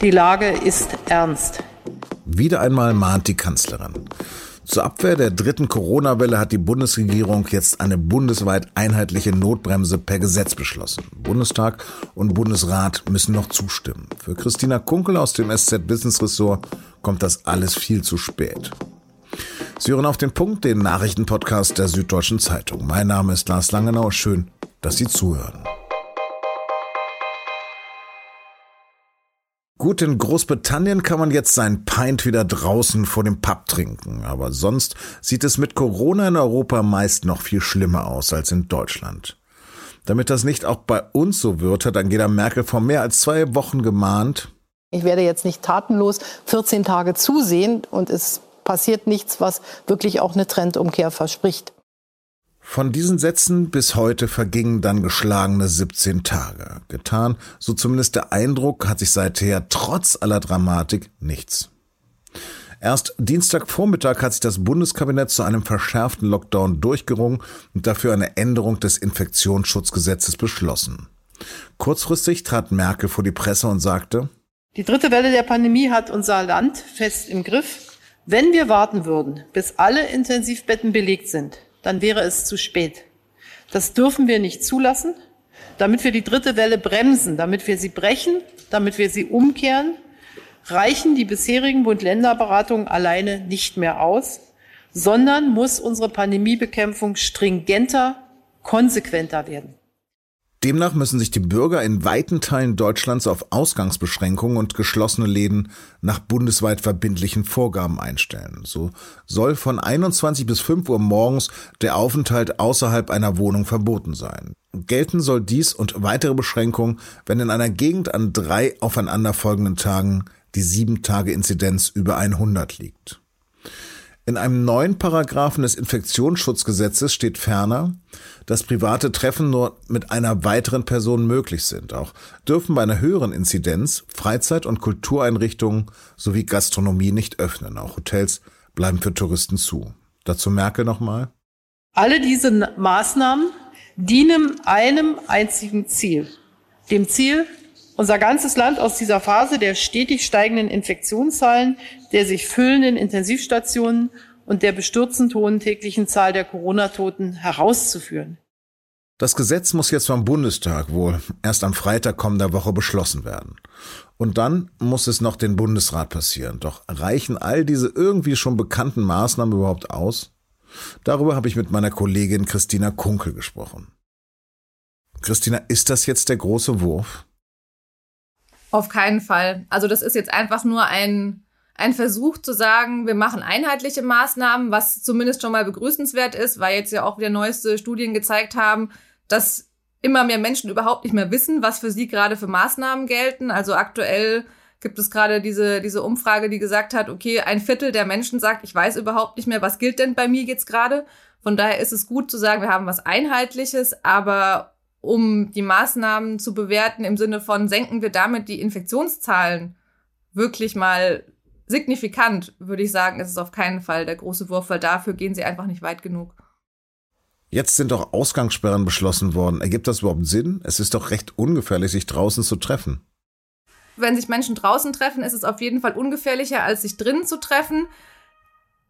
Die Lage ist ernst. Wieder einmal mahnt die Kanzlerin. Zur Abwehr der dritten Corona-Welle hat die Bundesregierung jetzt eine bundesweit einheitliche Notbremse per Gesetz beschlossen. Bundestag und Bundesrat müssen noch zustimmen. Für Christina Kunkel aus dem SZ Business Ressort kommt das alles viel zu spät. Sie hören auf den Punkt den Nachrichtenpodcast der Süddeutschen Zeitung. Mein Name ist Lars Langenau. Schön, dass Sie zuhören. Gut, in Großbritannien kann man jetzt sein Pint wieder draußen vor dem Pub trinken, aber sonst sieht es mit Corona in Europa meist noch viel schlimmer aus als in Deutschland. Damit das nicht auch bei uns so wird, hat Angela Merkel vor mehr als zwei Wochen gemahnt. Ich werde jetzt nicht tatenlos 14 Tage zusehen und es passiert nichts, was wirklich auch eine Trendumkehr verspricht. Von diesen Sätzen bis heute vergingen dann geschlagene 17 Tage. Getan, so zumindest der Eindruck, hat sich seither trotz aller Dramatik nichts. Erst Dienstagvormittag hat sich das Bundeskabinett zu einem verschärften Lockdown durchgerungen und dafür eine Änderung des Infektionsschutzgesetzes beschlossen. Kurzfristig trat Merkel vor die Presse und sagte, Die dritte Welle der Pandemie hat unser Land fest im Griff. Wenn wir warten würden, bis alle Intensivbetten belegt sind, dann wäre es zu spät. Das dürfen wir nicht zulassen. Damit wir die dritte Welle bremsen, damit wir sie brechen, damit wir sie umkehren, reichen die bisherigen Bund-Länder-Beratungen alleine nicht mehr aus, sondern muss unsere Pandemiebekämpfung stringenter, konsequenter werden. Demnach müssen sich die Bürger in weiten Teilen Deutschlands auf Ausgangsbeschränkungen und geschlossene Läden nach bundesweit verbindlichen Vorgaben einstellen. So soll von 21 bis 5 Uhr morgens der Aufenthalt außerhalb einer Wohnung verboten sein. Gelten soll dies und weitere Beschränkungen, wenn in einer Gegend an drei aufeinanderfolgenden Tagen die 7-Tage-Inzidenz über 100 liegt. In einem neuen Paragraphen des Infektionsschutzgesetzes steht ferner, dass private Treffen nur mit einer weiteren Person möglich sind. Auch dürfen bei einer höheren Inzidenz Freizeit- und Kultureinrichtungen sowie Gastronomie nicht öffnen. Auch Hotels bleiben für Touristen zu. Dazu Merkel nochmal. Alle diese Maßnahmen dienen einem einzigen Ziel. Dem Ziel, unser ganzes Land aus dieser Phase der stetig steigenden Infektionszahlen, der sich füllenden Intensivstationen und der bestürzend hohen täglichen Zahl der Corona-Toten herauszuführen. Das Gesetz muss jetzt vom Bundestag wohl erst am Freitag kommender Woche beschlossen werden. Und dann muss es noch den Bundesrat passieren. Doch reichen all diese irgendwie schon bekannten Maßnahmen überhaupt aus? Darüber habe ich mit meiner Kollegin Christina Kunkel gesprochen. Christina, ist das jetzt der große Wurf? Auf keinen Fall. Also das ist jetzt einfach nur ein, ein Versuch zu sagen, wir machen einheitliche Maßnahmen, was zumindest schon mal begrüßenswert ist, weil jetzt ja auch wieder neueste Studien gezeigt haben, dass immer mehr Menschen überhaupt nicht mehr wissen, was für sie gerade für Maßnahmen gelten. Also aktuell gibt es gerade diese, diese Umfrage, die gesagt hat, okay, ein Viertel der Menschen sagt, ich weiß überhaupt nicht mehr, was gilt denn bei mir jetzt gerade. Von daher ist es gut zu sagen, wir haben was Einheitliches, aber um die Maßnahmen zu bewerten im Sinne von, senken wir damit die Infektionszahlen wirklich mal signifikant, würde ich sagen, ist es auf keinen Fall der große Wurf, weil dafür gehen sie einfach nicht weit genug. Jetzt sind doch Ausgangssperren beschlossen worden. Ergibt das überhaupt Sinn? Es ist doch recht ungefährlich, sich draußen zu treffen. Wenn sich Menschen draußen treffen, ist es auf jeden Fall ungefährlicher, als sich drinnen zu treffen.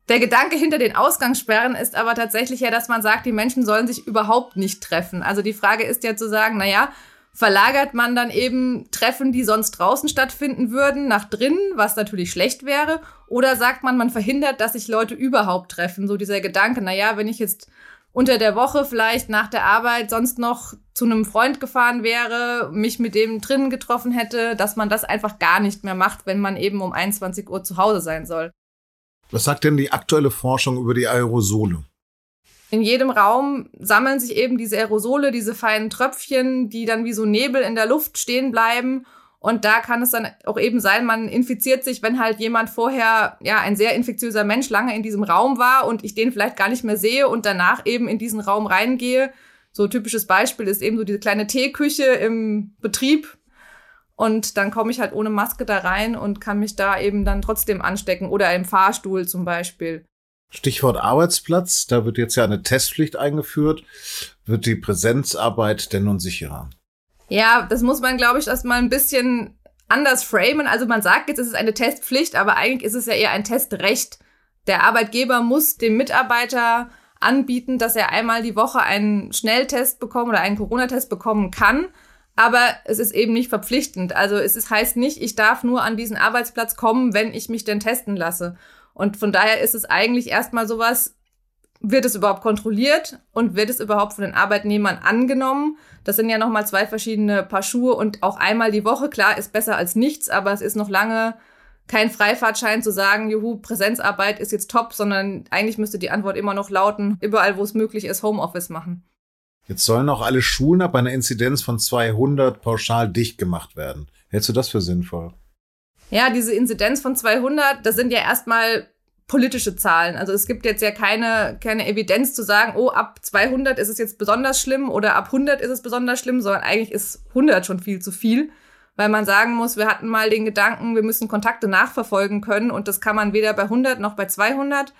Der Gedanke hinter den Ausgangssperren ist aber tatsächlich ja, dass man sagt, die Menschen sollen sich überhaupt nicht treffen. Also die Frage ist ja zu sagen, naja, verlagert man dann eben Treffen, die sonst draußen stattfinden würden, nach drinnen, was natürlich schlecht wäre? Oder sagt man, man verhindert, dass sich Leute überhaupt treffen? So dieser Gedanke, naja, wenn ich jetzt unter der Woche vielleicht nach der Arbeit sonst noch zu einem Freund gefahren wäre, mich mit dem drinnen getroffen hätte, dass man das einfach gar nicht mehr macht, wenn man eben um 21 Uhr zu Hause sein soll. Was sagt denn die aktuelle Forschung über die Aerosole? In jedem Raum sammeln sich eben diese Aerosole, diese feinen Tröpfchen, die dann wie so Nebel in der Luft stehen bleiben. Und da kann es dann auch eben sein, man infiziert sich, wenn halt jemand vorher, ja, ein sehr infektiöser Mensch lange in diesem Raum war und ich den vielleicht gar nicht mehr sehe und danach eben in diesen Raum reingehe. So typisches Beispiel ist eben so diese kleine Teeküche im Betrieb, und dann komme ich halt ohne Maske da rein und kann mich da eben dann trotzdem anstecken oder im Fahrstuhl zum Beispiel. Stichwort Arbeitsplatz, da wird jetzt ja eine Testpflicht eingeführt. Wird die Präsenzarbeit denn nun sicherer? Ja, das muss man, glaube ich, erstmal ein bisschen anders framen. Also man sagt jetzt, es ist eine Testpflicht, aber eigentlich ist es ja eher ein Testrecht. Der Arbeitgeber muss dem Mitarbeiter anbieten, dass er einmal die Woche einen Schnelltest bekommen oder einen Corona-Test bekommen kann. Aber es ist eben nicht verpflichtend. Also es ist, heißt nicht, ich darf nur an diesen Arbeitsplatz kommen, wenn ich mich denn testen lasse. Und von daher ist es eigentlich erstmal sowas, wird es überhaupt kontrolliert und wird es überhaupt von den Arbeitnehmern angenommen? Das sind ja nochmal zwei verschiedene Paar Schuhe und auch einmal die Woche, klar, ist besser als nichts, aber es ist noch lange kein Freifahrtschein zu sagen, juhu, Präsenzarbeit ist jetzt top, sondern eigentlich müsste die Antwort immer noch lauten, überall, wo es möglich ist, Homeoffice machen. Jetzt sollen auch alle Schulen ab einer Inzidenz von 200 pauschal dicht gemacht werden. Hältst du das für sinnvoll? Ja, diese Inzidenz von 200, das sind ja erstmal politische Zahlen. Also es gibt jetzt ja keine, keine Evidenz zu sagen, oh, ab 200 ist es jetzt besonders schlimm oder ab 100 ist es besonders schlimm, sondern eigentlich ist 100 schon viel zu viel, weil man sagen muss, wir hatten mal den Gedanken, wir müssen Kontakte nachverfolgen können und das kann man weder bei 100 noch bei 200.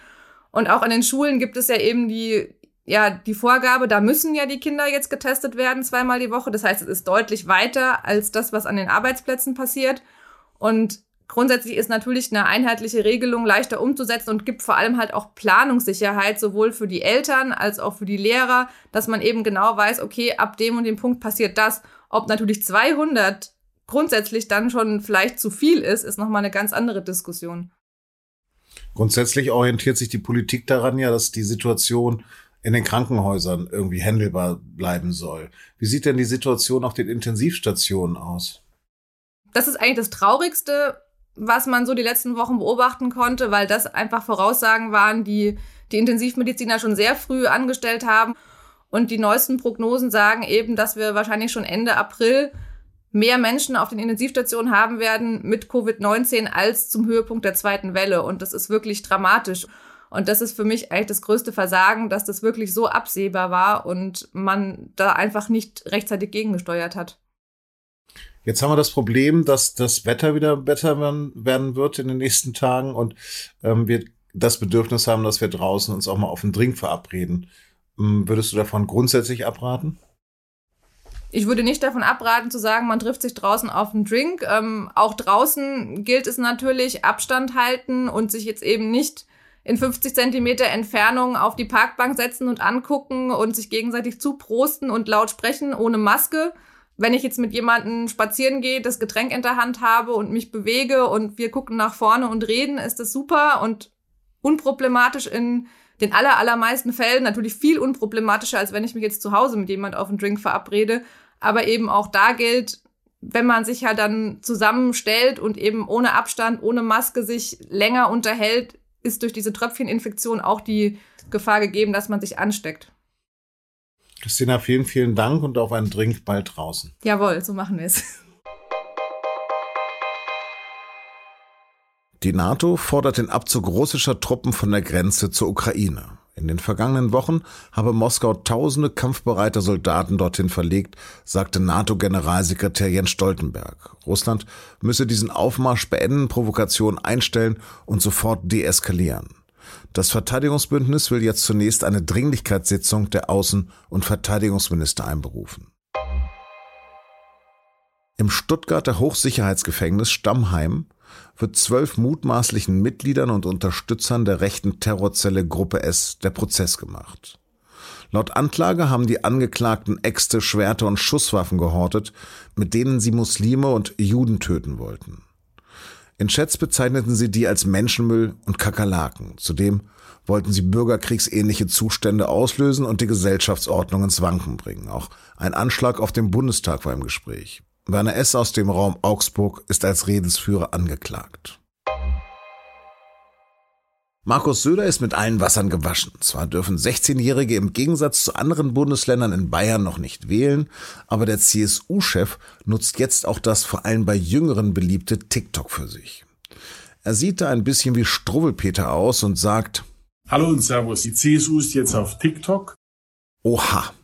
Und auch an den Schulen gibt es ja eben die, ja, die Vorgabe, da müssen ja die Kinder jetzt getestet werden zweimal die Woche. Das heißt, es ist deutlich weiter als das, was an den Arbeitsplätzen passiert. Und Grundsätzlich ist natürlich eine einheitliche Regelung leichter umzusetzen und gibt vor allem halt auch Planungssicherheit, sowohl für die Eltern als auch für die Lehrer, dass man eben genau weiß, okay, ab dem und dem Punkt passiert das. Ob natürlich 200 grundsätzlich dann schon vielleicht zu viel ist, ist nochmal eine ganz andere Diskussion. Grundsätzlich orientiert sich die Politik daran ja, dass die Situation in den Krankenhäusern irgendwie händelbar bleiben soll. Wie sieht denn die Situation auf den Intensivstationen aus? Das ist eigentlich das Traurigste, was man so die letzten Wochen beobachten konnte, weil das einfach Voraussagen waren, die die Intensivmediziner schon sehr früh angestellt haben. Und die neuesten Prognosen sagen eben, dass wir wahrscheinlich schon Ende April mehr Menschen auf den Intensivstationen haben werden mit Covid-19 als zum Höhepunkt der zweiten Welle. Und das ist wirklich dramatisch. Und das ist für mich eigentlich das größte Versagen, dass das wirklich so absehbar war und man da einfach nicht rechtzeitig gegengesteuert hat. Jetzt haben wir das Problem, dass das Wetter wieder besser werden wird in den nächsten Tagen und ähm, wir das Bedürfnis haben, dass wir draußen uns auch mal auf einen Drink verabreden. Ähm, würdest du davon grundsätzlich abraten? Ich würde nicht davon abraten zu sagen, man trifft sich draußen auf einen Drink. Ähm, auch draußen gilt es natürlich Abstand halten und sich jetzt eben nicht in 50 Zentimeter Entfernung auf die Parkbank setzen und angucken und sich gegenseitig zuprosten und laut sprechen ohne Maske wenn ich jetzt mit jemandem spazieren gehe, das Getränk in der Hand habe und mich bewege und wir gucken nach vorne und reden, ist das super und unproblematisch in den aller, allermeisten Fällen. Natürlich viel unproblematischer, als wenn ich mich jetzt zu Hause mit jemand auf einen Drink verabrede. Aber eben auch da gilt, wenn man sich halt dann zusammenstellt und eben ohne Abstand, ohne Maske sich länger unterhält, ist durch diese Tröpfcheninfektion auch die Gefahr gegeben, dass man sich ansteckt. Christina, vielen, vielen Dank und auf einen Drink bald draußen. Jawohl, so machen wir es. Die NATO fordert den Abzug russischer Truppen von der Grenze zur Ukraine. In den vergangenen Wochen habe Moskau tausende kampfbereiter Soldaten dorthin verlegt, sagte NATO-Generalsekretär Jens Stoltenberg. Russland müsse diesen Aufmarsch beenden, Provokation einstellen und sofort deeskalieren. Das Verteidigungsbündnis will jetzt zunächst eine Dringlichkeitssitzung der Außen- und Verteidigungsminister einberufen. Im Stuttgarter Hochsicherheitsgefängnis Stammheim wird zwölf mutmaßlichen Mitgliedern und Unterstützern der rechten Terrorzelle Gruppe S der Prozess gemacht. Laut Anklage haben die Angeklagten Äxte, Schwerter und Schusswaffen gehortet, mit denen sie Muslime und Juden töten wollten. In Chats bezeichneten sie die als Menschenmüll und Kakerlaken. Zudem wollten sie bürgerkriegsähnliche Zustände auslösen und die Gesellschaftsordnung ins Wanken bringen. Auch ein Anschlag auf den Bundestag war im Gespräch. Werner S. aus dem Raum Augsburg ist als Redensführer angeklagt. Markus Söder ist mit allen Wassern gewaschen. Zwar dürfen 16-Jährige im Gegensatz zu anderen Bundesländern in Bayern noch nicht wählen, aber der CSU-Chef nutzt jetzt auch das vor allem bei Jüngeren beliebte TikTok für sich. Er sieht da ein bisschen wie Struwwelpeter aus und sagt, Hallo und Servus, die CSU ist jetzt auf TikTok. Oha,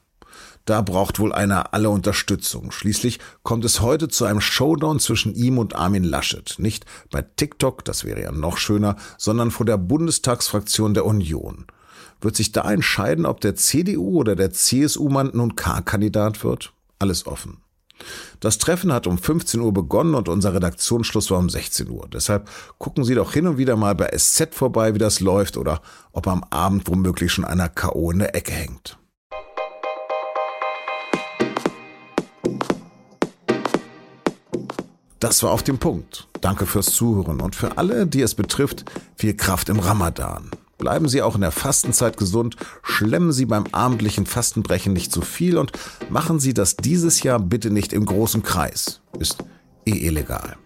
da braucht wohl einer alle Unterstützung. Schließlich kommt es heute zu einem Showdown zwischen ihm und Armin Laschet. Nicht bei TikTok, das wäre ja noch schöner, sondern vor der Bundestagsfraktion der Union. Wird sich da entscheiden, ob der CDU oder der CSU-Mann nun K-Kandidat wird? Alles offen. Das Treffen hat um 15 Uhr begonnen und unser Redaktionsschluss war um 16 Uhr. Deshalb gucken Sie doch hin und wieder mal bei SZ vorbei, wie das läuft oder ob am Abend womöglich schon einer K.O. in der Ecke hängt. Das war auf dem Punkt. Danke fürs Zuhören und für alle, die es betrifft, viel Kraft im Ramadan. Bleiben Sie auch in der Fastenzeit gesund, schlemmen Sie beim abendlichen Fastenbrechen nicht zu viel und machen Sie das dieses Jahr bitte nicht im großen Kreis. Ist eh illegal.